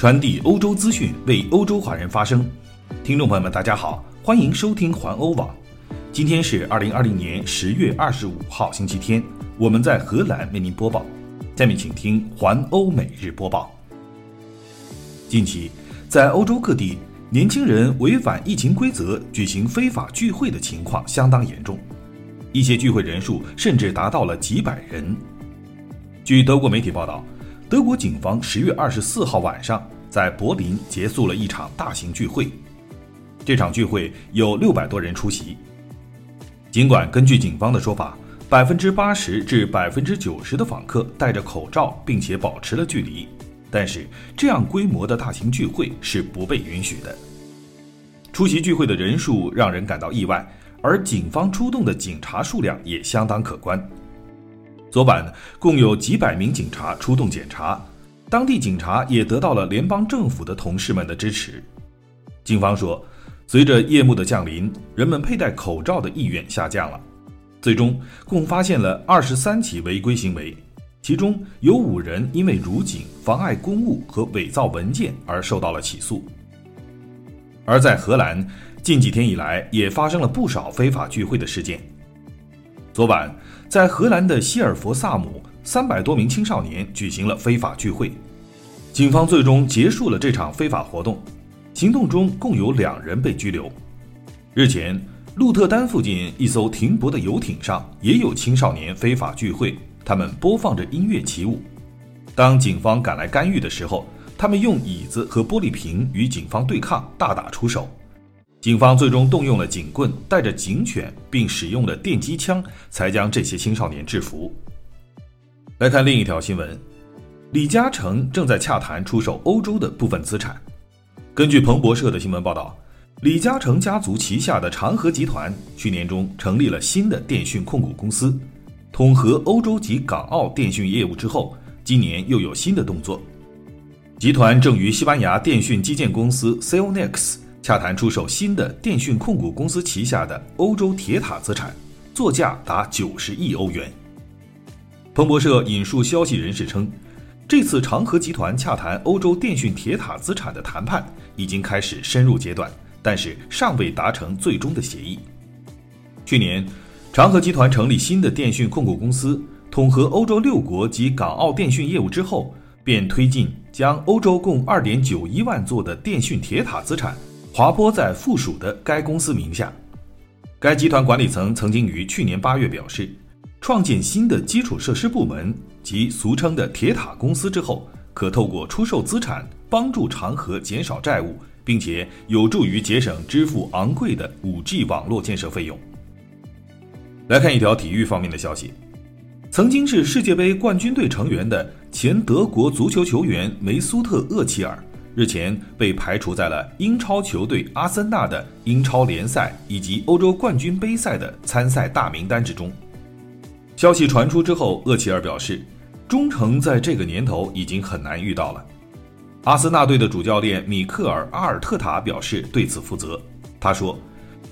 传递欧洲资讯，为欧洲华人发声。听众朋友们，大家好，欢迎收听环欧网。今天是二零二零年十月二十五号，星期天。我们在荷兰为您播报。下面请听环欧每日播报。近期，在欧洲各地，年轻人违反疫情规则举行非法聚会的情况相当严重，一些聚会人数甚至达到了几百人。据德国媒体报道。德国警方十月二十四号晚上在柏林结束了一场大型聚会，这场聚会有六百多人出席。尽管根据警方的说法，百分之八十至百分之九十的访客戴着口罩并且保持了距离，但是这样规模的大型聚会是不被允许的。出席聚会的人数让人感到意外，而警方出动的警察数量也相当可观。昨晚共有几百名警察出动检查，当地警察也得到了联邦政府的同事们的支持。警方说，随着夜幕的降临，人们佩戴口罩的意愿下降了。最终，共发现了二十三起违规行为，其中有五人因为辱警、妨碍公务和伪造文件而受到了起诉。而在荷兰，近几天以来也发生了不少非法聚会的事件。昨晚。在荷兰的希尔佛萨姆，三百多名青少年举行了非法聚会，警方最终结束了这场非法活动。行动中共有两人被拘留。日前，鹿特丹附近一艘停泊的游艇上也有青少年非法聚会，他们播放着音乐起舞。当警方赶来干预的时候，他们用椅子和玻璃瓶与警方对抗，大打出手。警方最终动用了警棍，带着警犬，并使用了电击枪，才将这些青少年制服。来看另一条新闻：李嘉诚正在洽谈出售欧洲的部分资产。根据彭博社的新闻报道，李嘉诚家族旗下的长和集团去年中成立了新的电讯控股公司，统合欧洲及港澳电讯业务之后，今年又有新的动作。集团正与西班牙电讯基建公司 Cellnex。洽谈出售新的电讯控股公司旗下的欧洲铁塔资产，作价达九十亿欧元。彭博社引述消息人士称，这次长和集团洽谈欧洲电讯铁塔资产的谈判已经开始深入阶段，但是尚未达成最终的协议。去年，长和集团成立新的电讯控股公司，统合欧洲六国及港澳电讯业务之后，便推进将欧洲共二点九一万座的电讯铁塔资产。划拨在附属的该公司名下。该集团管理层曾经于去年八月表示，创建新的基础设施部门及俗称的铁塔公司之后，可透过出售资产帮助长河减少债务，并且有助于节省支付昂贵的 5G 网络建设费用。来看一条体育方面的消息：曾经是世界杯冠军队成员的前德国足球球员梅苏特·厄齐尔。日前被排除在了英超球队阿森纳的英超联赛以及欧洲冠军杯赛的参赛大名单之中。消息传出之后，厄齐尔表示，忠诚在这个年头已经很难遇到了。阿森纳队的主教练米克尔·阿尔特塔表示对此负责。他说，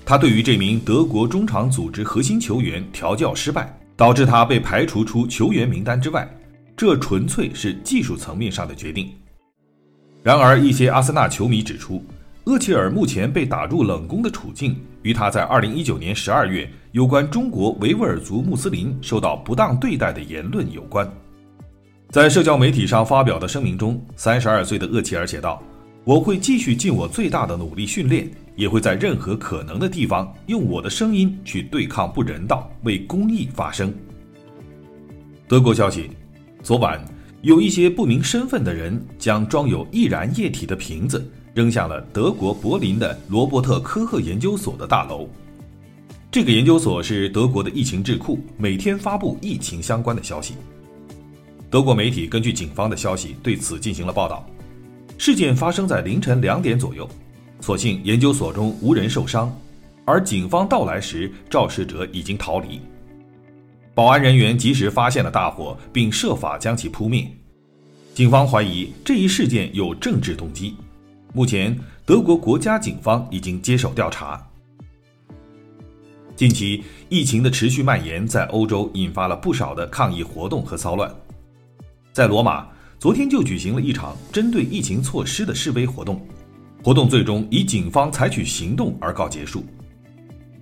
他对于这名德国中场组织核心球员调教失败，导致他被排除出球员名单之外，这纯粹是技术层面上的决定。然而，一些阿森纳球迷指出，厄齐尔目前被打入冷宫的处境，与他在2019年12月有关中国维吾尔族穆斯林受到不当对待的言论有关。在社交媒体上发表的声明中，32岁的厄齐尔写道：“我会继续尽我最大的努力训练，也会在任何可能的地方用我的声音去对抗不人道，为公益发声。”德国消息，昨晚。有一些不明身份的人将装有易燃液体的瓶子扔向了德国柏林的罗伯特科赫研究所的大楼。这个研究所是德国的疫情智库，每天发布疫情相关的消息。德国媒体根据警方的消息对此进行了报道。事件发生在凌晨两点左右，所幸研究所中无人受伤，而警方到来时，肇事者已经逃离。保安人员及时发现了大火，并设法将其扑灭。警方怀疑这一事件有政治动机。目前，德国国家警方已经接手调查。近期，疫情的持续蔓延在欧洲引发了不少的抗议活动和骚乱。在罗马，昨天就举行了一场针对疫情措施的示威活动，活动最终以警方采取行动而告结束。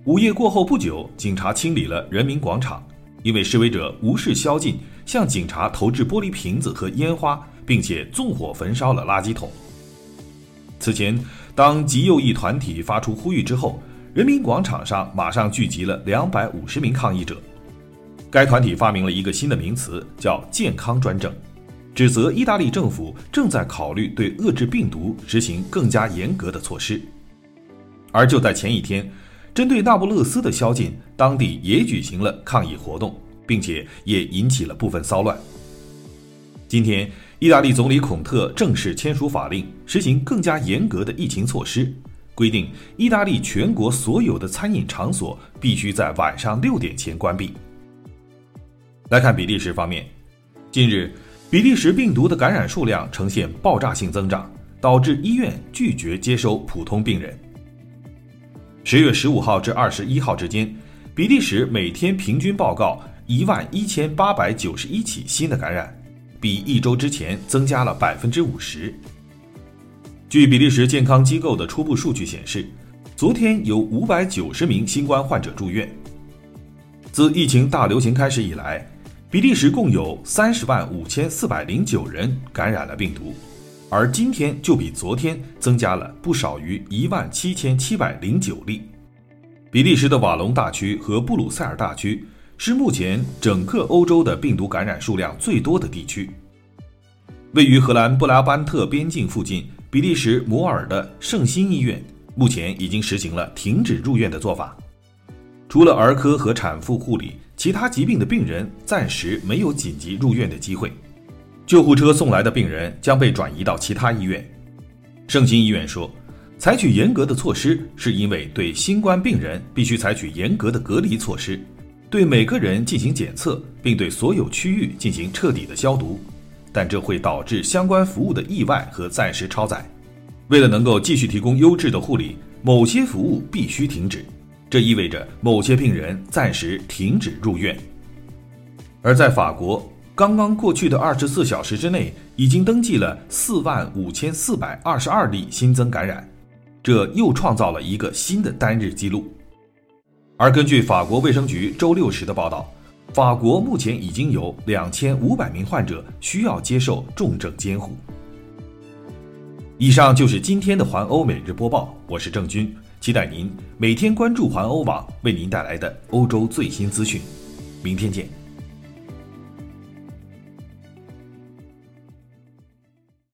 午夜过后不久，警察清理了人民广场，因为示威者无视宵禁，向警察投掷玻璃瓶子和烟花，并且纵火焚烧了垃圾桶。此前，当极右翼团体发出呼吁之后，人民广场上马上聚集了两百五十名抗议者。该团体发明了一个新的名词，叫“健康专政”，指责意大利政府正在考虑对遏制病毒实行更加严格的措施。而就在前一天，针对那不勒斯的宵禁，当地也举行了抗议活动，并且也引起了部分骚乱。今天，意大利总理孔特正式签署法令，实行更加严格的疫情措施，规定意大利全国所有的餐饮场所必须在晚上六点前关闭。来看比利时方面，近日，比利时病毒的感染数量呈现爆炸性增长，导致医院拒绝接收普通病人。十月十五号至二十一号之间，比利时每天平均报告一万一千八百九十一起新的感染，比一周之前增加了百分之五十。据比利时健康机构的初步数据显示，昨天有五百九十名新冠患者住院。自疫情大流行开始以来，比利时共有三十万五千四百零九人感染了病毒，而今天就比昨天增加了不少于一万七千七百零九例。比利时的瓦隆大区和布鲁塞尔大区是目前整个欧洲的病毒感染数量最多的地区。位于荷兰布拉班特边境附近，比利时摩尔的圣心医院目前已经实行了停止入院的做法，除了儿科和产妇护理。其他疾病的病人暂时没有紧急入院的机会，救护车送来的病人将被转移到其他医院。圣心医院说，采取严格的措施是因为对新冠病人必须采取严格的隔离措施，对每个人进行检测，并对所有区域进行彻底的消毒，但这会导致相关服务的意外和暂时超载。为了能够继续提供优质的护理，某些服务必须停止。这意味着某些病人暂时停止入院。而在法国，刚刚过去的二十四小时之内，已经登记了四万五千四百二十二例新增感染，这又创造了一个新的单日记录。而根据法国卫生局周六时的报道，法国目前已经有两千五百名患者需要接受重症监护。以上就是今天的环欧每日播报，我是郑军。期待您每天关注环欧网为您带来的欧洲最新资讯，明天见。